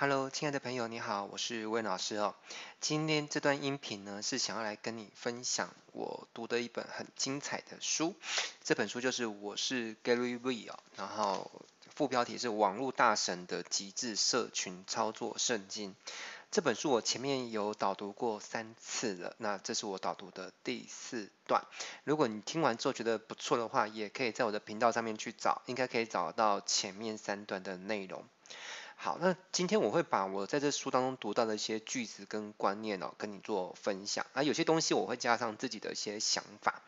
Hello，亲爱的朋友，你好，我是温老师哦。今天这段音频呢，是想要来跟你分享我读的一本很精彩的书。这本书就是《我是 Gary V》哦，然后副标题是《网络大神的极致社群操作圣经》。这本书我前面有导读过三次了，那这是我导读的第四段。如果你听完之后觉得不错的话，也可以在我的频道上面去找，应该可以找到前面三段的内容。好，那今天我会把我在这书当中读到的一些句子跟观念哦，跟你做分享。啊，有些东西我会加上自己的一些想法。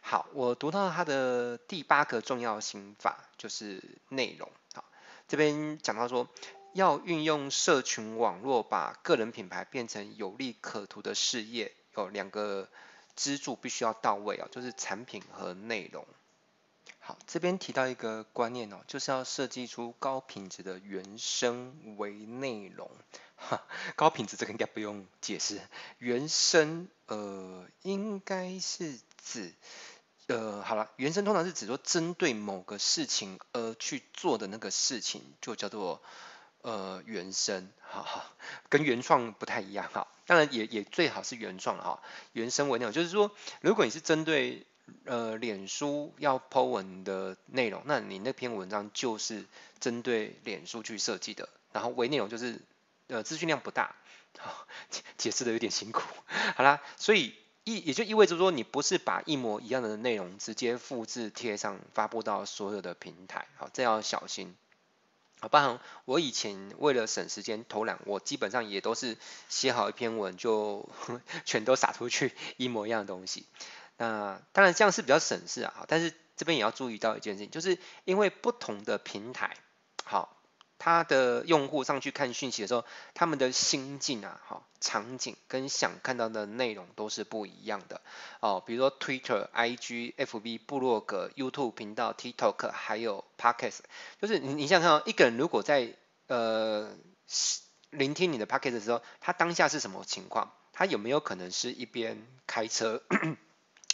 好，我读到它的第八个重要心法就是内容。好，这边讲到说，要运用社群网络把个人品牌变成有利可图的事业，有两个支柱必须要到位哦，就是产品和内容。好，这边提到一个观念哦，就是要设计出高品质的原生微内容。哈，高品质这个应该不用解释。原生呃，应该是指呃，好了，原生通常是指说针对某个事情而去做的那个事情，就叫做呃原生。哈哈，跟原创不太一样哈。当然也也最好是原创哈。原生微内容就是说，如果你是针对呃，脸书要 po 文的内容，那你那篇文章就是针对脸书去设计的，然后微内容就是呃资讯量不大，好，解解释的有点辛苦，好啦，所以意也就意味着说你不是把一模一样的内容直接复制贴上发布到所有的平台，好，这要小心。好，包含我以前为了省时间偷懒，我基本上也都是写好一篇文就 全都撒出去一模一样的东西。那当然这样是比较省事啊，但是这边也要注意到一件事情，就是因为不同的平台，好，它的用户上去看讯息的时候，他们的心境啊，好，场景跟想看到的内容都是不一样的哦。比如说 Twitter、IG、FB、部落格、YouTube 频道、TikTok，还有 Podcast，就是你你想想看，一个人如果在呃聆听你的 Podcast 的时候，他当下是什么情况？他有没有可能是一边开车？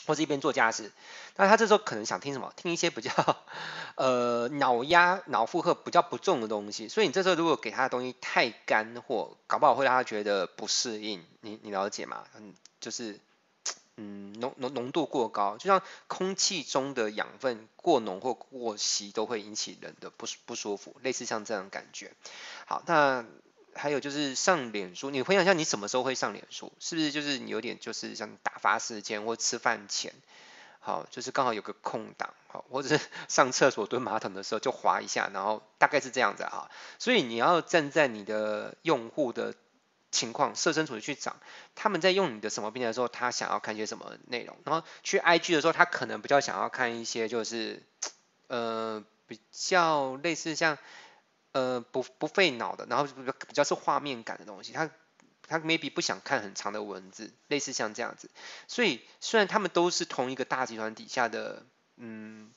或是一边做家事，那他这时候可能想听什么？听一些比较 呃脑压、脑负荷比较不重的东西。所以你这时候如果给他的东西太干货，搞不好会让他觉得不适应。你你了解吗？嗯，就是嗯浓浓浓度过高，就像空气中的养分过浓或过稀都会引起人的不不舒服，类似像这样感觉。好，那。还有就是上脸书，你回想一下，你什么时候会上脸书？是不是就是你有点就是像打发时间或吃饭前，好，就是刚好有个空档，好，或者是 上厕所蹲马桶的时候就滑一下，然后大概是这样子哈。所以你要站在你的用户的情况设身处地去找，他们在用你的什么平台的时候，他想要看些什么内容，然后去 IG 的时候，他可能比较想要看一些就是呃比较类似像。呃，不不费脑的，然后比较比较是画面感的东西，他他 maybe 不想看很长的文字，类似像这样子。所以虽然他们都是同一个大集团底下的嗯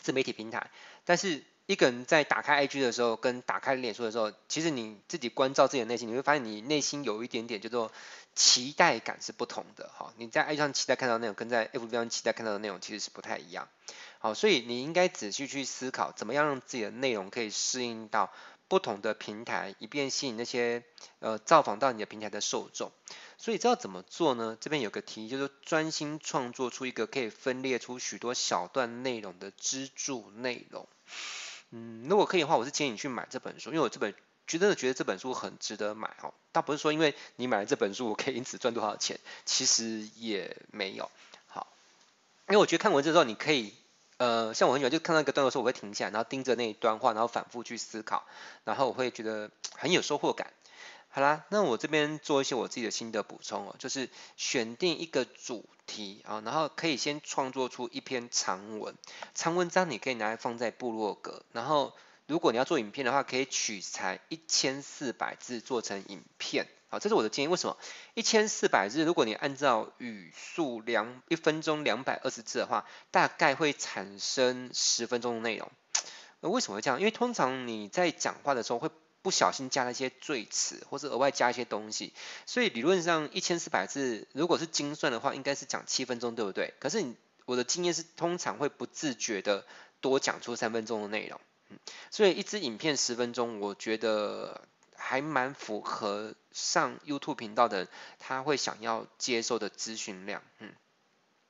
自媒体平台，但是一个人在打开 IG 的时候，跟打开脸书的时候，其实你自己关照自己的内心，你会发现你内心有一点点叫做期待感是不同的哈。你在 IG 上期待看到的内容，跟在 FB 上期待看到的内容其实是不太一样。好，所以你应该仔细去思考，怎么样让自己的内容可以适应到不同的平台，以便吸引那些呃造访到你的平台的受众。所以知道怎么做呢？这边有个提议，就是专心创作出一个可以分裂出许多小段内容的支柱内容。嗯，如果可以的话，我是建议你去买这本书，因为我这本真的觉得这本书很值得买哦。倒不是说因为你买了这本书，我可以因此赚多少钱，其实也没有。好，因为我觉得看文字之后，你可以。呃，像我很喜欢，就看到一个段落的时候，我会停下来，然后盯着那一段话，然后反复去思考，然后我会觉得很有收获感。好啦，那我这边做一些我自己的心得补充哦，就是选定一个主题啊，然后可以先创作出一篇长文，长文章你可以拿来放在部落格，然后如果你要做影片的话，可以取材一千四百字做成影片。好，这是我的建议。为什么一千四百字？如果你按照语速两一分钟两百二十字的话，大概会产生十分钟的内容。那为什么会这样？因为通常你在讲话的时候会不小心加了一些赘词，或者额外加一些东西，所以理论上一千四百字如果是精算的话，应该是讲七分钟，对不对？可是你我的经验是，通常会不自觉的多讲出三分钟的内容。嗯，所以一支影片十分钟，我觉得。还蛮符合上 YouTube 频道的他会想要接受的资讯量，嗯。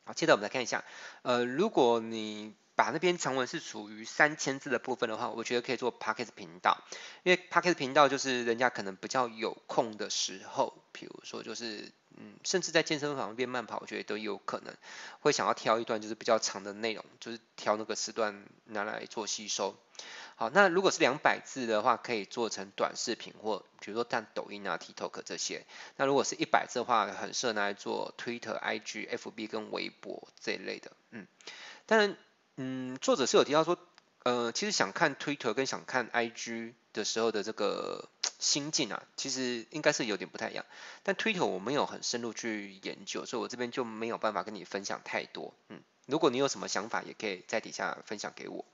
好，接着我们来看一下，呃，如果你把那篇长文是处于三千字的部分的话，我觉得可以做 Podcast 频道，因为 Podcast 频道就是人家可能比较有空的时候，比如说就是，嗯，甚至在健身房边慢跑，我觉得都有可能会想要挑一段就是比较长的内容，就是挑那个时段拿来做吸收。好，那如果是两百字的话，可以做成短视频或比如说像抖音啊、TikTok 这些。那如果是一百字的话，很适合拿来做 Twitter、IG、FB 跟微博这一类的。嗯，当然，嗯，作者是有提到说，呃，其实想看 Twitter 跟想看 IG 的时候的这个心境啊，其实应该是有点不太一样。但 Twitter 我没有很深入去研究，所以我这边就没有办法跟你分享太多。嗯，如果你有什么想法，也可以在底下分享给我。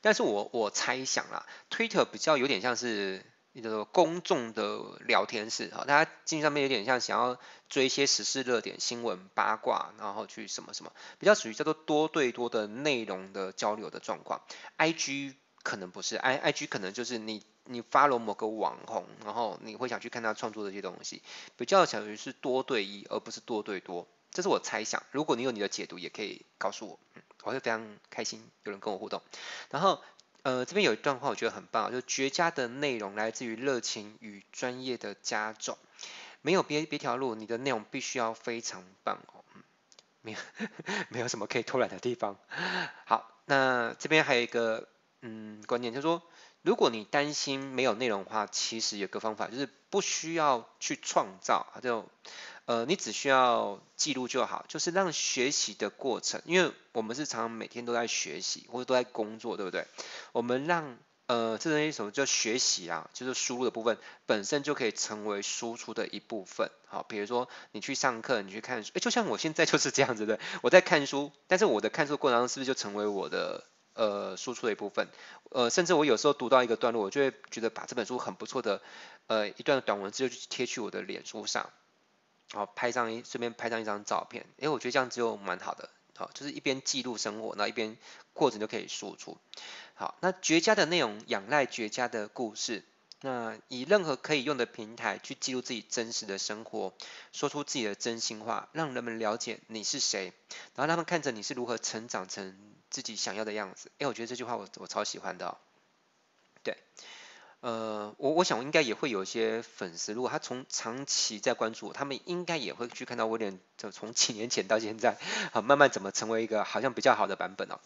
但是我我猜想啦，Twitter 比较有点像是一个公众的聊天室哈，大家进去上面有点像想要追一些时事热点、新闻八卦，然后去什么什么，比较属于叫做多对多的内容的交流的状况。IG 可能不是，I IG 可能就是你你 follow 某个网红，然后你会想去看他创作的一些东西，比较属于是多对一，而不是多对多。这是我猜想，如果你有你的解读，也可以告诉我。嗯我会非常开心有人跟我互动，然后呃这边有一段话我觉得很棒，就绝佳的内容来自于热情与专业的加总，没有别别条路，你的内容必须要非常棒哦，嗯，没有 没有什么可以偷懒的地方。好，那这边还有一个嗯观念，就是说如果你担心没有内容的话，其实有个方法就是不需要去创造就。呃，你只需要记录就好，就是让学习的过程，因为我们是常常每天都在学习或者都在工作，对不对？我们让呃这是一种叫学习啊，就是输入的部分本身就可以成为输出的一部分。好，比如说你去上课，你去看书，诶，就像我现在就是这样子的，我在看书，但是我的看书过程当中是不是就成为我的呃输出的一部分？呃，甚至我有时候读到一个段落，我就会觉得把这本书很不错的呃一段短文字就贴去我的脸书上。好，拍上一顺便拍上一张照片，因为，我觉得这样子就蛮好的，好，就是一边记录生活，那一边过程就可以输出。好，那绝佳的内容仰赖绝佳的故事，那以任何可以用的平台去记录自己真实的生活，说出自己的真心话，让人们了解你是谁，然后他们看着你是如何成长成自己想要的样子。诶，我觉得这句话我我超喜欢的，对。呃，我我想应该也会有一些粉丝，如果他从长期在关注我，他们应该也会去看到威廉，就从几年前到现在，好慢慢怎么成为一个好像比较好的版本哦。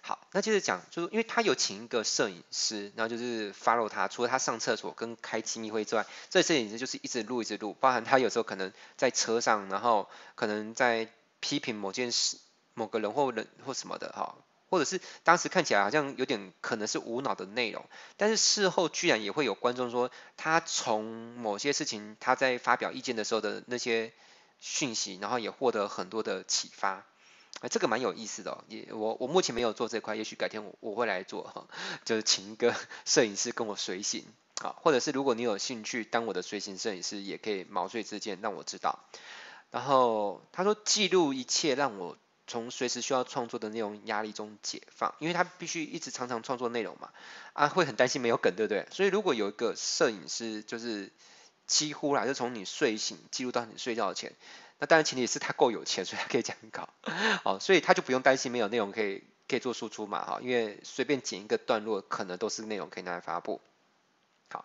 好，那接着讲，就是因为他有请一个摄影师，然后就是 follow 他，除了他上厕所跟开亲密会之外，这摄影师就是一直录一直录，包含他有时候可能在车上，然后可能在批评某件事、某个人或人或什么的哈。或者是当时看起来好像有点可能是无脑的内容，但是事后居然也会有观众说，他从某些事情他在发表意见的时候的那些讯息，然后也获得很多的启发，啊，这个蛮有意思的哦。也我我目前没有做这块，也许改天我我会来做哈，就是请一个摄影师跟我随行啊，或者是如果你有兴趣当我的随行摄影师，也可以毛遂自荐让我知道。然后他说记录一切让我。从随时需要创作的内容压力中解放，因为他必须一直常常创作内容嘛，啊，会很担心没有梗，对不对？所以如果有一个摄影师，就是几乎啦，就从你睡醒记录到你睡觉前，那当然前提是他够有钱，所以他可以这样搞，哦，所以他就不用担心没有内容可以可以做输出嘛，哈，因为随便剪一个段落，可能都是内容可以拿来发布，好。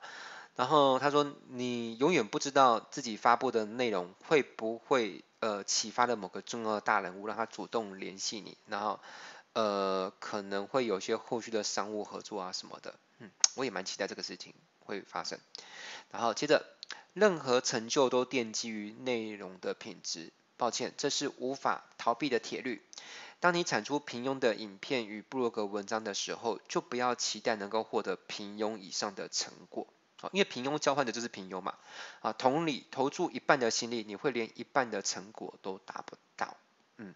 然后他说，你永远不知道自己发布的内容会不会呃启发了某个重要的大人物，让他主动联系你，然后呃可能会有些后续的商务合作啊什么的，嗯，我也蛮期待这个事情会发生。然后接着，任何成就都奠基于内容的品质，抱歉，这是无法逃避的铁律。当你产出平庸的影片与部落格文章的时候，就不要期待能够获得平庸以上的成果。因为平庸交换的就是平庸嘛，啊，同理，投注一半的心力，你会连一半的成果都达不到，嗯，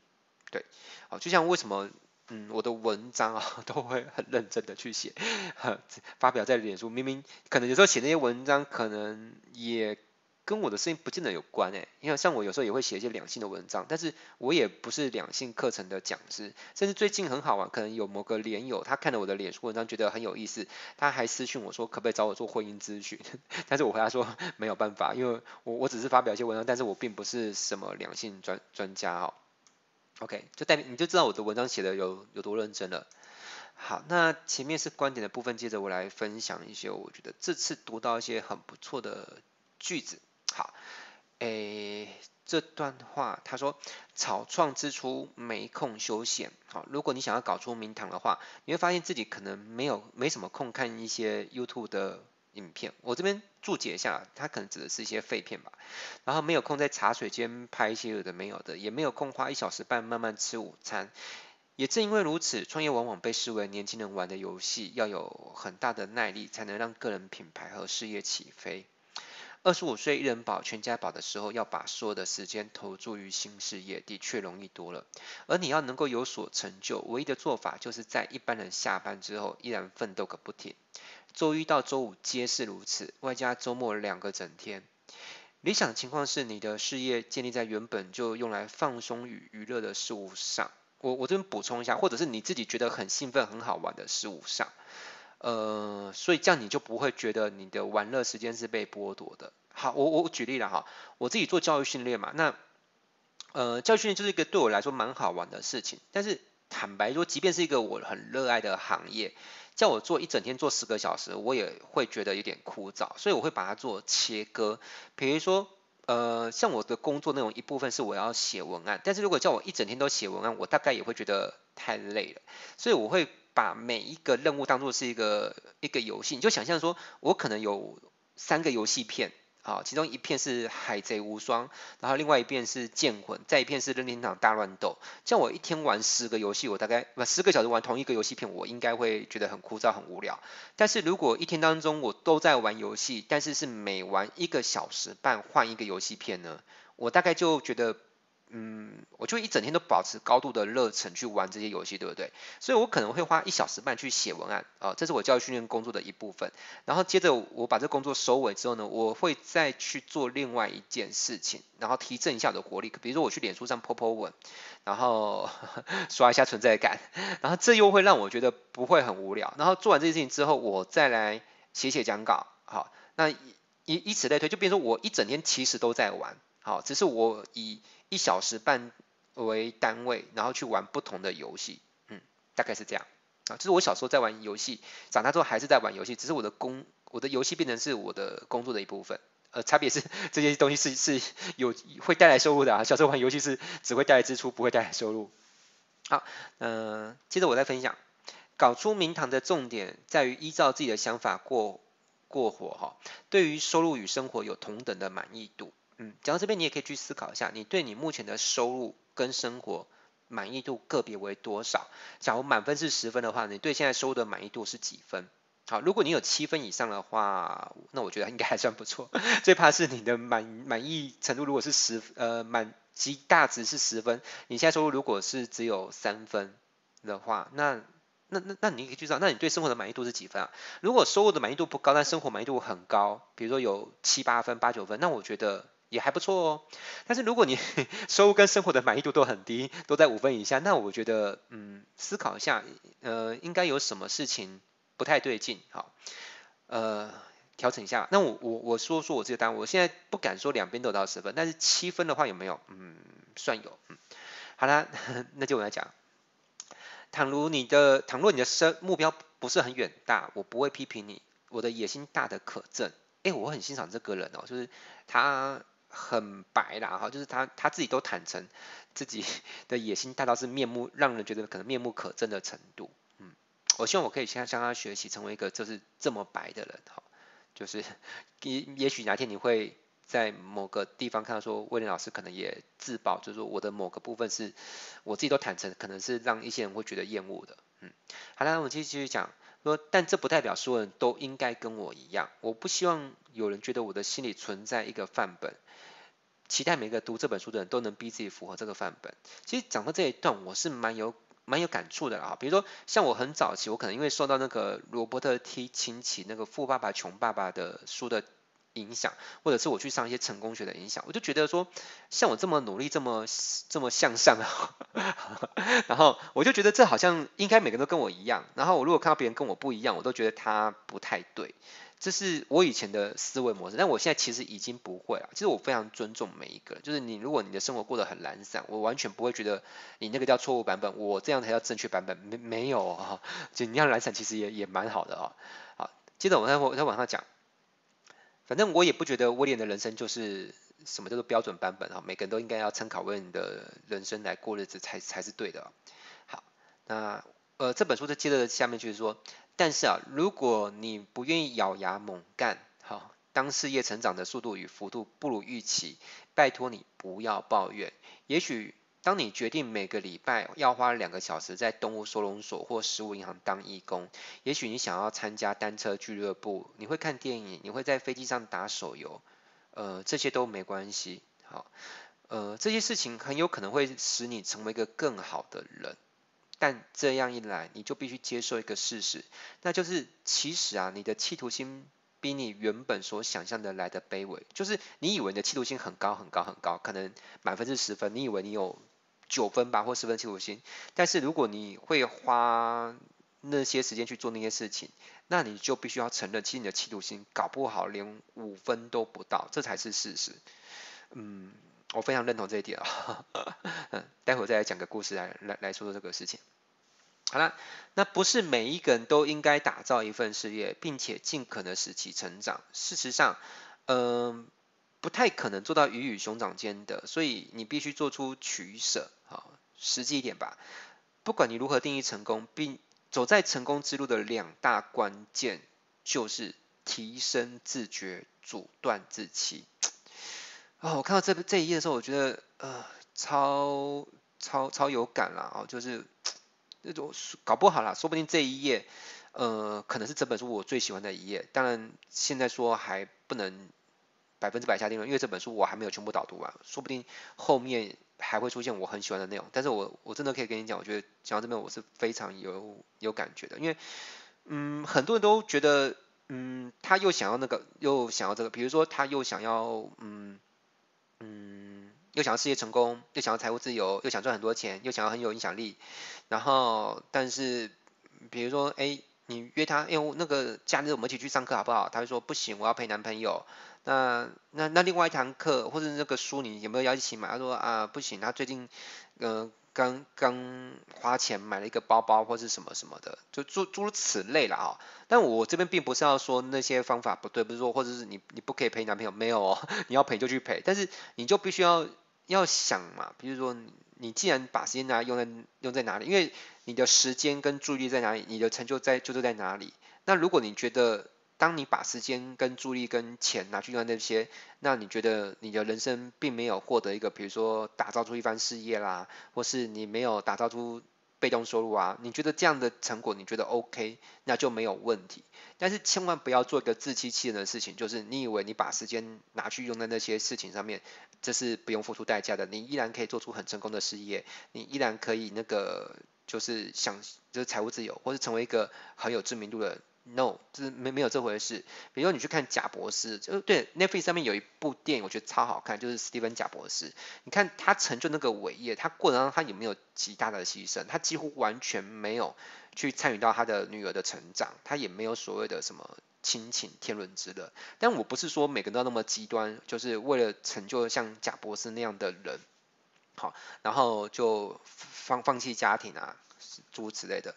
对，好，就像为什么，嗯，我的文章啊 都会很认真的去写，发表在脸书，明明可能有时候写那些文章可能也跟我的事情不见得有关诶，因为像我有时候也会写一些两性的文章，但是我也不是两性课程的讲师。甚至最近很好玩，可能有某个连友他看了我的脸书文章觉得很有意思，他还私讯我说可不可以找我做婚姻咨询，但是我回答说没有办法，因为我我只是发表一些文章，但是我并不是什么两性专专家哦。OK，就代表你就知道我的文章写的有有多认真了。好，那前面是观点的部分，接着我来分享一些我觉得这次读到一些很不错的句子。好，诶，这段话他说，草创之初没空休闲。好，如果你想要搞出名堂的话，你会发现自己可能没有没什么空看一些 YouTube 的影片。我这边注解一下，它可能指的是一些废片吧。然后没有空在茶水间拍一些有的没有的，也没有空花一小时半慢慢吃午餐。也正因为如此，创业往往被视为年轻人玩的游戏，要有很大的耐力，才能让个人品牌和事业起飞。二十五岁一人保全家保的时候，要把所有的时间投注于新事业，的确容易多了。而你要能够有所成就，唯一的做法就是在一般人下班之后，依然奋斗个不停。周一到周五皆是如此，外加周末两个整天。理想情况是你的事业建立在原本就用来放松与娱乐的事物上。我我这边补充一下，或者是你自己觉得很兴奋、很好玩的事物上。呃，所以这样你就不会觉得你的玩乐时间是被剥夺的。好，我我举例了哈，我自己做教育训练嘛，那呃教育训练就是一个对我来说蛮好玩的事情。但是坦白说，即便是一个我很热爱的行业，叫我做一整天做十个小时，我也会觉得有点枯燥。所以我会把它做切割，比如说呃像我的工作内容一部分是我要写文案，但是如果叫我一整天都写文案，我大概也会觉得太累了。所以我会。把每一个任务当做是一个一个游戏，你就想象说，我可能有三个游戏片，啊，其中一片是海贼无双，然后另外一片是剑魂，再一片是任天堂大乱斗。像我一天玩十个游戏，我大概不十个小时玩同一个游戏片，我应该会觉得很枯燥很无聊。但是如果一天当中我都在玩游戏，但是是每玩一个小时半换一个游戏片呢，我大概就觉得。嗯，我就一整天都保持高度的热忱去玩这些游戏，对不对？所以我可能会花一小时半去写文案，啊、这是我教育训练工作的一部分。然后接着我把这工作收尾之后呢，我会再去做另外一件事情，然后提振一下我的活力。比如说我去脸书上 po po 文，然后刷一下存在感，然后这又会让我觉得不会很无聊。然后做完这件事情之后，我再来写写讲稿，好，那以以此类推，就变成说我一整天其实都在玩，好，只是我以一小时半为单位，然后去玩不同的游戏，嗯，大概是这样啊。就是我小时候在玩游戏，长大之后还是在玩游戏，只是我的工，我的游戏变成是我的工作的一部分。呃，差别是这些东西是是有会带来收入的啊。小时候玩游戏是只会带来支出，不会带来收入。好，嗯、接着我再分享，搞出名堂的重点在于依照自己的想法过过活哈。对于收入与生活有同等的满意度。嗯，讲到这边，你也可以去思考一下，你对你目前的收入跟生活满意度个别为多少？假如满分是十分的话，你对现在收入的满意度是几分？好，如果你有七分以上的话，那我觉得应该还算不错。最怕是你的满满意程度如果是十呃满极大值是十分，你现在收入如果是只有三分的话，那那那那你可以去知道，那你对生活的满意度是几分啊？如果收入的满意度不高，但生活满意度很高，比如说有七八分、八九分，那我觉得。也还不错哦，但是如果你 收入跟生活的满意度都很低，都在五分以下，那我觉得，嗯，思考一下，呃，应该有什么事情不太对劲，好，呃，调整一下。那我我我说说我这个单，我现在不敢说两边都到十分，但是七分的话有没有？嗯，算有，嗯，好啦，那就我来讲，倘如你的倘若你的生目标不是很远大，我不会批评你，我的野心大的可憎，哎，我很欣赏这个人哦，就是他。很白啦哈，就是他他自己都坦诚自己的野心大到是面目让人觉得可能面目可憎的程度，嗯，我希望我可以向向他学习，成为一个就是这么白的人哈，就是也也许哪天你会在某个地方看到说威廉老师可能也自曝，就是说我的某个部分是我自己都坦诚，可能是让一些人会觉得厌恶的，嗯，好了，我们继续继续讲。说，但这不代表所有人都应该跟我一样。我不希望有人觉得我的心里存在一个范本，期待每个读这本书的人都能逼自己符合这个范本。其实讲到这一段，我是蛮有蛮有感触的啊。比如说，像我很早期，我可能因为受到那个罗伯特 T 亲戚那个《富爸爸穷爸爸》的书的影响，或者是我去上一些成功学的影响，我就觉得说，像我这么努力，这么这么向上 然后我就觉得这好像应该每个人都跟我一样，然后我如果看到别人跟我不一样，我都觉得他不太对，这是我以前的思维模式，但我现在其实已经不会了。其实我非常尊重每一个人，就是你如果你的生活过得很懒散，我完全不会觉得你那个叫错误版本，我这样才叫正确版本，没没有啊，就你要懒散其实也也蛮好的啊。好，接着我再我再往上讲。反正我也不觉得威廉的人生就是什么叫做标准版本哈，每个人都应该要参考威廉的人生来过日子才才是对的。好，那呃这本书就接着下面就是说，但是啊，如果你不愿意咬牙猛干，好，当事业成长的速度与幅度不如预期，拜托你不要抱怨，也许。当你决定每个礼拜要花两个小时在动物收容所或食物银行当义工，也许你想要参加单车俱乐部，你会看电影，你会在飞机上打手游，呃，这些都没关系。好，呃，这些事情很有可能会使你成为一个更好的人，但这样一来，你就必须接受一个事实，那就是其实啊，你的企图心比你原本所想象的来的卑微。就是你以为你的企图心很高很高很高，可能满分是十分，你以为你有。九分吧，或十分企图心。但是如果你会花那些时间去做那些事情，那你就必须要承认，其实你的企图心搞不好连五分都不到，这才是事实。嗯，我非常认同这一点啊。嗯，待会再来讲个故事来来来说说这个事情。好了，那不是每一个人都应该打造一份事业，并且尽可能使其成长。事实上，嗯。不太可能做到鱼与熊掌兼得，所以你必须做出取舍，好，实际一点吧。不管你如何定义成功，并走在成功之路的两大关键就是提升自觉，阻断自欺。哦，我看到这这一页的时候，我觉得呃超超超有感啦，哦，就是那种搞不好啦，说不定这一页呃可能是这本书我最喜欢的一页。当然现在说还不能。百分之百下定论，因为这本书我还没有全部导读完，说不定后面还会出现我很喜欢的内容。但是我我真的可以跟你讲，我觉得讲到这边我是非常有有感觉的，因为嗯很多人都觉得嗯他又想要那个又想要这个，比如说他又想要嗯嗯又想要事业成功，又想要财务自由，又想赚很多钱，又想要很有影响力，然后但是比如说哎你约他，因为那个假日我们一起去上课好不好？他会说不行，我要陪男朋友。那那那另外一堂课或者那个书你有没有要一起买？他说啊不行，他最近呃刚刚花钱买了一个包包或是什么什么的，就诸诸如此类了啊、但我这边并不是要说那些方法不对，不是说或者是你你不可以陪男朋友，没有哦，你要陪就去陪，但是你就必须要要想嘛，比如说你既然把时间拿来用在用在哪里，因为你的时间跟注意力在哪里，你的成就在就是在哪里。那如果你觉得当你把时间跟注意力跟钱拿去用在那些，那你觉得你的人生并没有获得一个，比如说打造出一番事业啦，或是你没有打造出被动收入啊，你觉得这样的成果你觉得 OK，那就没有问题。但是千万不要做一个自欺欺人的事情，就是你以为你把时间拿去用在那些事情上面，这是不用付出代价的，你依然可以做出很成功的事业，你依然可以那个就是想就是财务自由，或是成为一个很有知名度的。No，就是没没有这回事。比如说你去看贾博士，就对，Netflix 上面有一部电影，我觉得超好看，就是史蒂芬贾博士。你看他成就那个伟业，他过程当中他有没有极大的牺牲？他几乎完全没有去参与到他的女儿的成长，他也没有所谓的什么亲情天伦之乐。但我不是说每个人都那么极端，就是为了成就像贾博士那样的人，好，然后就放放弃家庭啊，诸如此类的。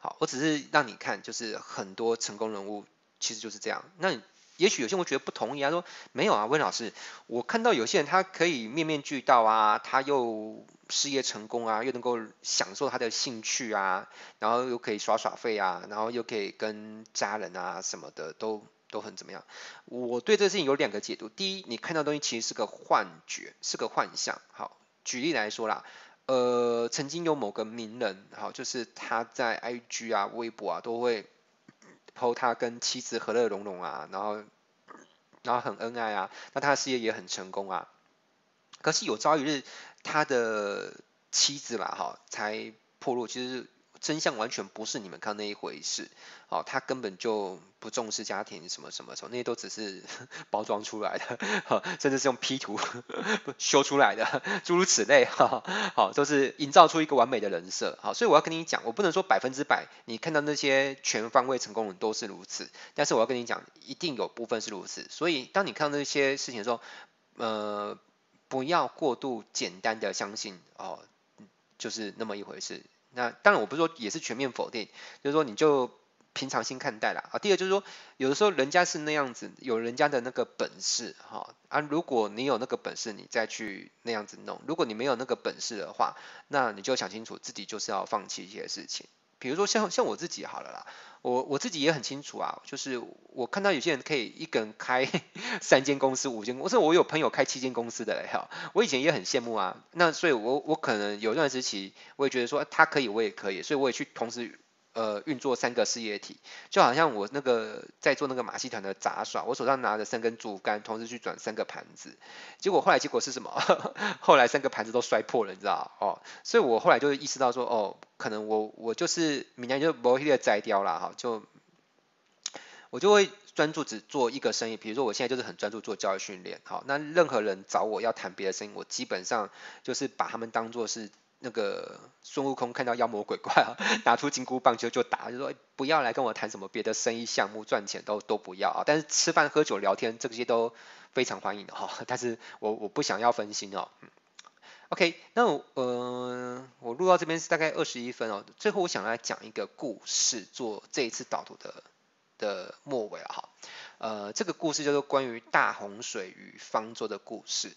好，我只是让你看，就是很多成功人物其实就是这样。那也许有些人会觉得不同意啊，说没有啊，温老师，我看到有些人他可以面面俱到啊，他又事业成功啊，又能够享受他的兴趣啊，然后又可以耍耍废啊，然后又可以跟家人啊什么的都都很怎么样。我对这个事情有两个解读，第一，你看到东西其实是个幻觉，是个幻象。好，举例来说啦。呃，曾经有某个名人，哈，就是他在 IG 啊、微博啊都会 po 他跟妻子和乐融融啊，然后然后很恩爱啊，那他的事业也很成功啊。可是有朝一日，他的妻子啦，哈，才破落，其实真相完全不是你们看那一回事，哦，他根本就不重视家庭什么什么什么，那些都只是 包装出来的，哈，甚至是用 P 图 修出来的，诸如此类，哈，好，都是营造出一个完美的人设，好，所以我要跟你讲，我不能说百分之百，你看到那些全方位成功人都是如此，但是我要跟你讲，一定有部分是如此，所以当你看到那些事情的时候，呃，不要过度简单的相信，哦，就是那么一回事。那当然，我不是说也是全面否定，就是说你就平常心看待啦。啊。第二就是说，有的时候人家是那样子，有人家的那个本事哈啊。如果你有那个本事，你再去那样子弄；如果你没有那个本事的话，那你就想清楚，自己就是要放弃一些事情。比如说像像我自己好了啦，我我自己也很清楚啊，就是我看到有些人可以一个人开 三间公司、五间公司，我有朋友开七间公司的嘞哈，我以前也很羡慕啊。那所以我我可能有段时期，我也觉得说他可以，我也可以，所以我也去同时。呃，运作三个事业体，就好像我那个在做那个马戏团的杂耍，我手上拿着三根竹竿，同时去转三个盘子，结果后来结果是什么？后来三个盘子都摔破了，你知道哦，所以我后来就意识到说，哦，可能我我就是明年就不会再摘掉了哈，就我就会专注只做一个生意，比如说我现在就是很专注做教育训练，好，那任何人找我要谈别的生意，我基本上就是把他们当做是。那个孙悟空看到妖魔鬼怪啊，拿出金箍棒就就打，就说不要来跟我谈什么别的生意项目，赚钱都都不要啊。但是吃饭喝酒聊天这些都非常欢迎的哈。但是我我不想要分心哦。OK，那我呃我录到这边是大概二十一分哦。最后我想来讲一个故事，做这一次导读的的末尾啊哈。呃，这个故事就是关于大洪水与方舟的故事。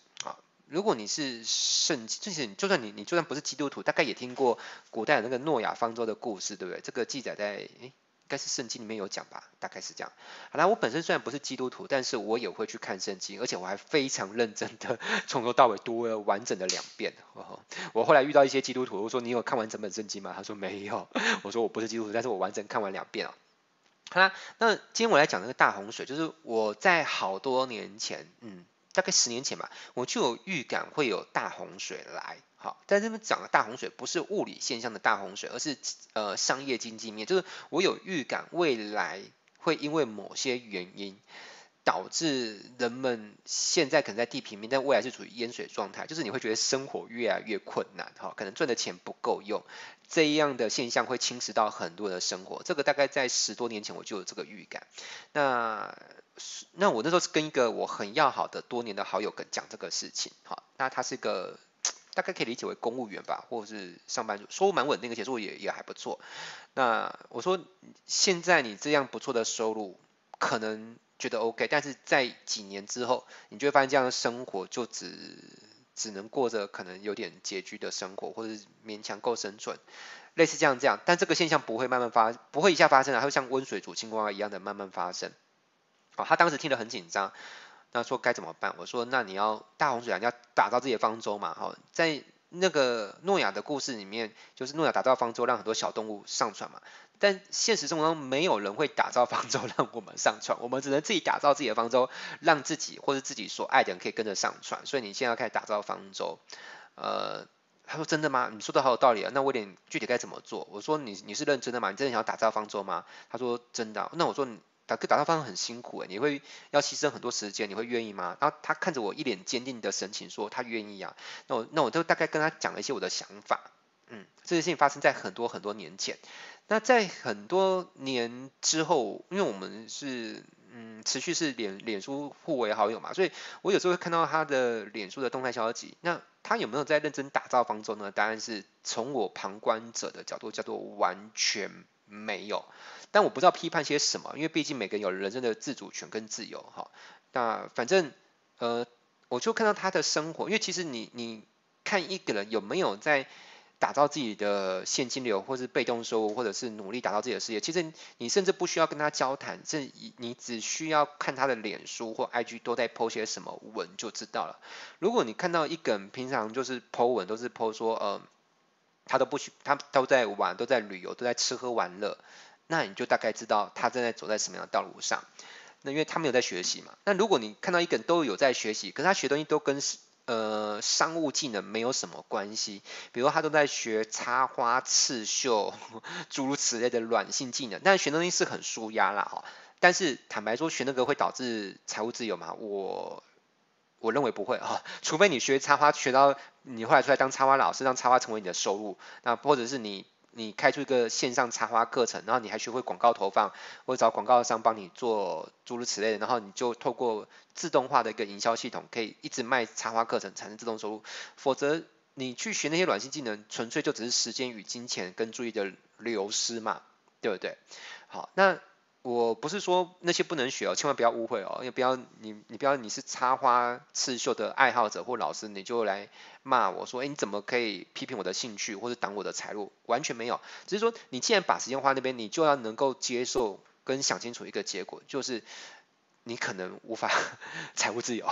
如果你是圣，就是就算你你就算不是基督徒，大概也听过古代的那个诺亚方舟的故事，对不对？这个记载在诶，应该是圣经里面有讲吧？大概是这样。好啦，我本身虽然不是基督徒，但是我也会去看圣经，而且我还非常认真的从头到尾读了完整的两遍。我后来遇到一些基督徒，我说你有看完整本圣经吗？他说没有。我说我不是基督徒，但是我完整看完两遍啊。好啦，那今天我来讲那个大洪水，就是我在好多年前，嗯。大概十年前吧，我就有预感会有大洪水来。好，在这边讲的大洪水不是物理现象的大洪水，而是呃商业经济面，就是我有预感未来会因为某些原因。导致人们现在可能在地平面，但未来是处于淹水状态，就是你会觉得生活越来越困难，哈，可能赚的钱不够用，这样的现象会侵蚀到很多人的生活。这个大概在十多年前我就有这个预感。那那我那时候是跟一个我很要好的多年的好友跟讲这个事情，哈，那他是个大概可以理解为公务员吧，或者是上班族，收入蛮稳定的，写作也也还不错。那我说现在你这样不错的收入，可能。觉得 OK，但是在几年之后，你就会发现这样的生活就只只能过着可能有点拮据的生活，或者勉强够生存，类似这样这样。但这个现象不会慢慢发，不会一下发生，还会像温水煮青蛙一样的慢慢发生。哦，他当时听得很紧张，那说该怎么办？我说那你要大洪水啊，你要打造自己的方舟嘛。好，在那个诺亚的故事里面，就是诺亚打造方舟，让很多小动物上船嘛。但现实生活中没有人会打造方舟 让我们上船，我们只能自己打造自己的方舟，让自己或者自己所爱的人可以跟着上船。所以你现在要开始打造方舟，呃，他说真的吗？你说的好有道理啊。那我点具体该怎么做？我说你你是认真的吗？你真的想要打造方舟吗？他说真的。那我说打个打造方很辛苦诶，你会要牺牲很多时间，你会愿意吗？然后他看着我一脸坚定的神情说他愿意啊。那我那我就大概跟他讲了一些我的想法。嗯，这件事情发生在很多很多年前。那在很多年之后，因为我们是嗯持续是脸脸书互为好友嘛，所以我有时候会看到他的脸书的动态消息。那他有没有在认真打造方舟呢？答案是从我旁观者的角度叫做完全没有。但我不知道批判些什么，因为毕竟每个人有人生的自主权跟自由哈。那反正呃，我就看到他的生活，因为其实你你看一个人有没有在。打造自己的现金流，或是被动收入，或者是努力打造自己的事业。其实你甚至不需要跟他交谈，这你只需要看他的脸书或 IG 都在 po 些什么文就知道了。如果你看到一个人平常就是 po 文，都是 po 说，呃，他都不许，他都在玩，都在旅游，都在吃喝玩乐，那你就大概知道他正在走在什么样的道路上。那因为他没有在学习嘛。那如果你看到一个人都有在学习，可是他学东西都跟呃商务技能没有什么关系，比如他都在学插花、刺绣，诸如此类的软性技能，但是学东西是很舒压啦哈。但是坦白说，学那个会导致财务自由吗？我我认为不会哈，除非你学插花学到你后来出来当插花老师，让插花成为你的收入，那或者是你。你开出一个线上插花课程，然后你还学会广告投放，或者找广告商帮你做诸如此类的，然后你就透过自动化的一个营销系统，可以一直卖插花课程，产生自动收入。否则你去学那些软性技能，纯粹就只是时间与金钱跟注意的流失嘛，对不对？好，那。我不是说那些不能学哦，千万不要误会哦，也不要你你不要你是插花刺绣的爱好者或老师，你就来骂我说，哎，你怎么可以批评我的兴趣或者挡我的财路？完全没有，只是说你既然把时间花那边，你就要能够接受跟想清楚一个结果，就是你可能无法 财务自由，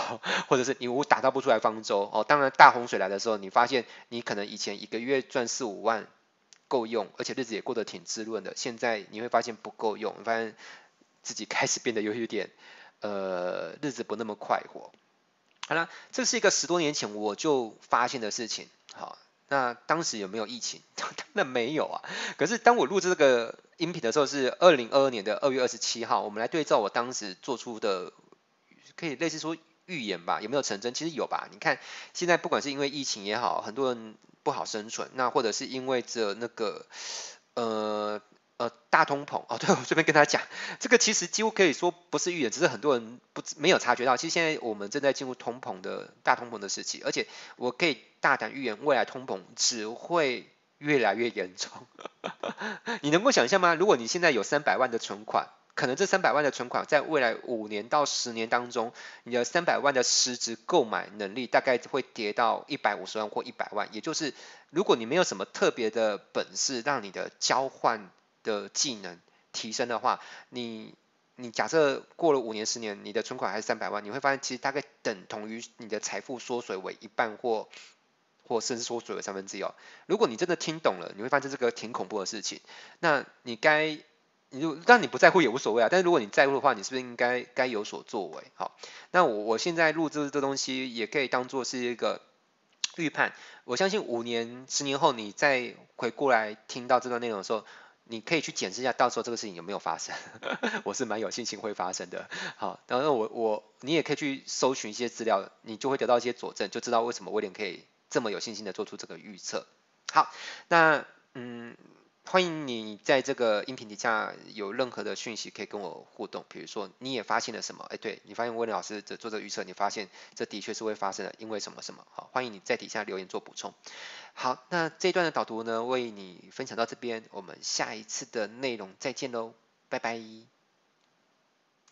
或者是你无打造不出来方舟哦。当然大洪水来的时候，你发现你可能以前一个月赚四五万。够用，而且日子也过得挺滋润的。现在你会发现不够用，发现自己开始变得有一点，呃，日子不那么快活。好了，这是一个十多年前我就发现的事情。好，那当时有没有疫情？当然没有啊。可是当我录制这个音频的时候是二零二二年的二月二十七号，我们来对照我当时做出的，可以类似说预言吧，有没有成真？其实有吧。你看现在不管是因为疫情也好，很多人。不好生存，那或者是因为这那个呃呃大通膨哦，对，我这边跟他讲，这个其实几乎可以说不是预言，只是很多人不没有察觉到，其实现在我们正在进入通膨的大通膨的时期，而且我可以大胆预言，未来通膨只会越来越严重。你能够想象吗？如果你现在有三百万的存款，可能这三百万的存款，在未来五年到十年当中，你的三百万的实质购买能力大概会跌到一百五十万或一百万。也就是，如果你没有什么特别的本事，让你的交换的技能提升的话，你你假设过了五年十年，你的存款还是三百万，你会发现其实大概等同于你的财富缩水为一半或或甚至缩水为三分之一哦。如果你真的听懂了，你会发现这个挺恐怖的事情。那你该。你就但你不在乎也无所谓啊，但是如果你在乎的话，你是不是应该该有所作为？好，那我我现在录制这东西也可以当做是一个预判。我相信五年、十年后你再回过来听到这段内容的时候，你可以去检视一下，到时候这个事情有没有发生。我是蛮有信心会发生的。好，然后我我你也可以去搜寻一些资料，你就会得到一些佐证，就知道为什么威廉可以这么有信心的做出这个预测。好，那嗯。欢迎你在这个音频底下有任何的讯息可以跟我互动，比如说你也发现了什么？哎，对，你发现威廉老师在做这个预测，你发现这的确是会发生的，因为什么什么？好，欢迎你在底下留言做补充。好，那这一段的导读呢，为你分享到这边，我们下一次的内容再见喽，拜拜。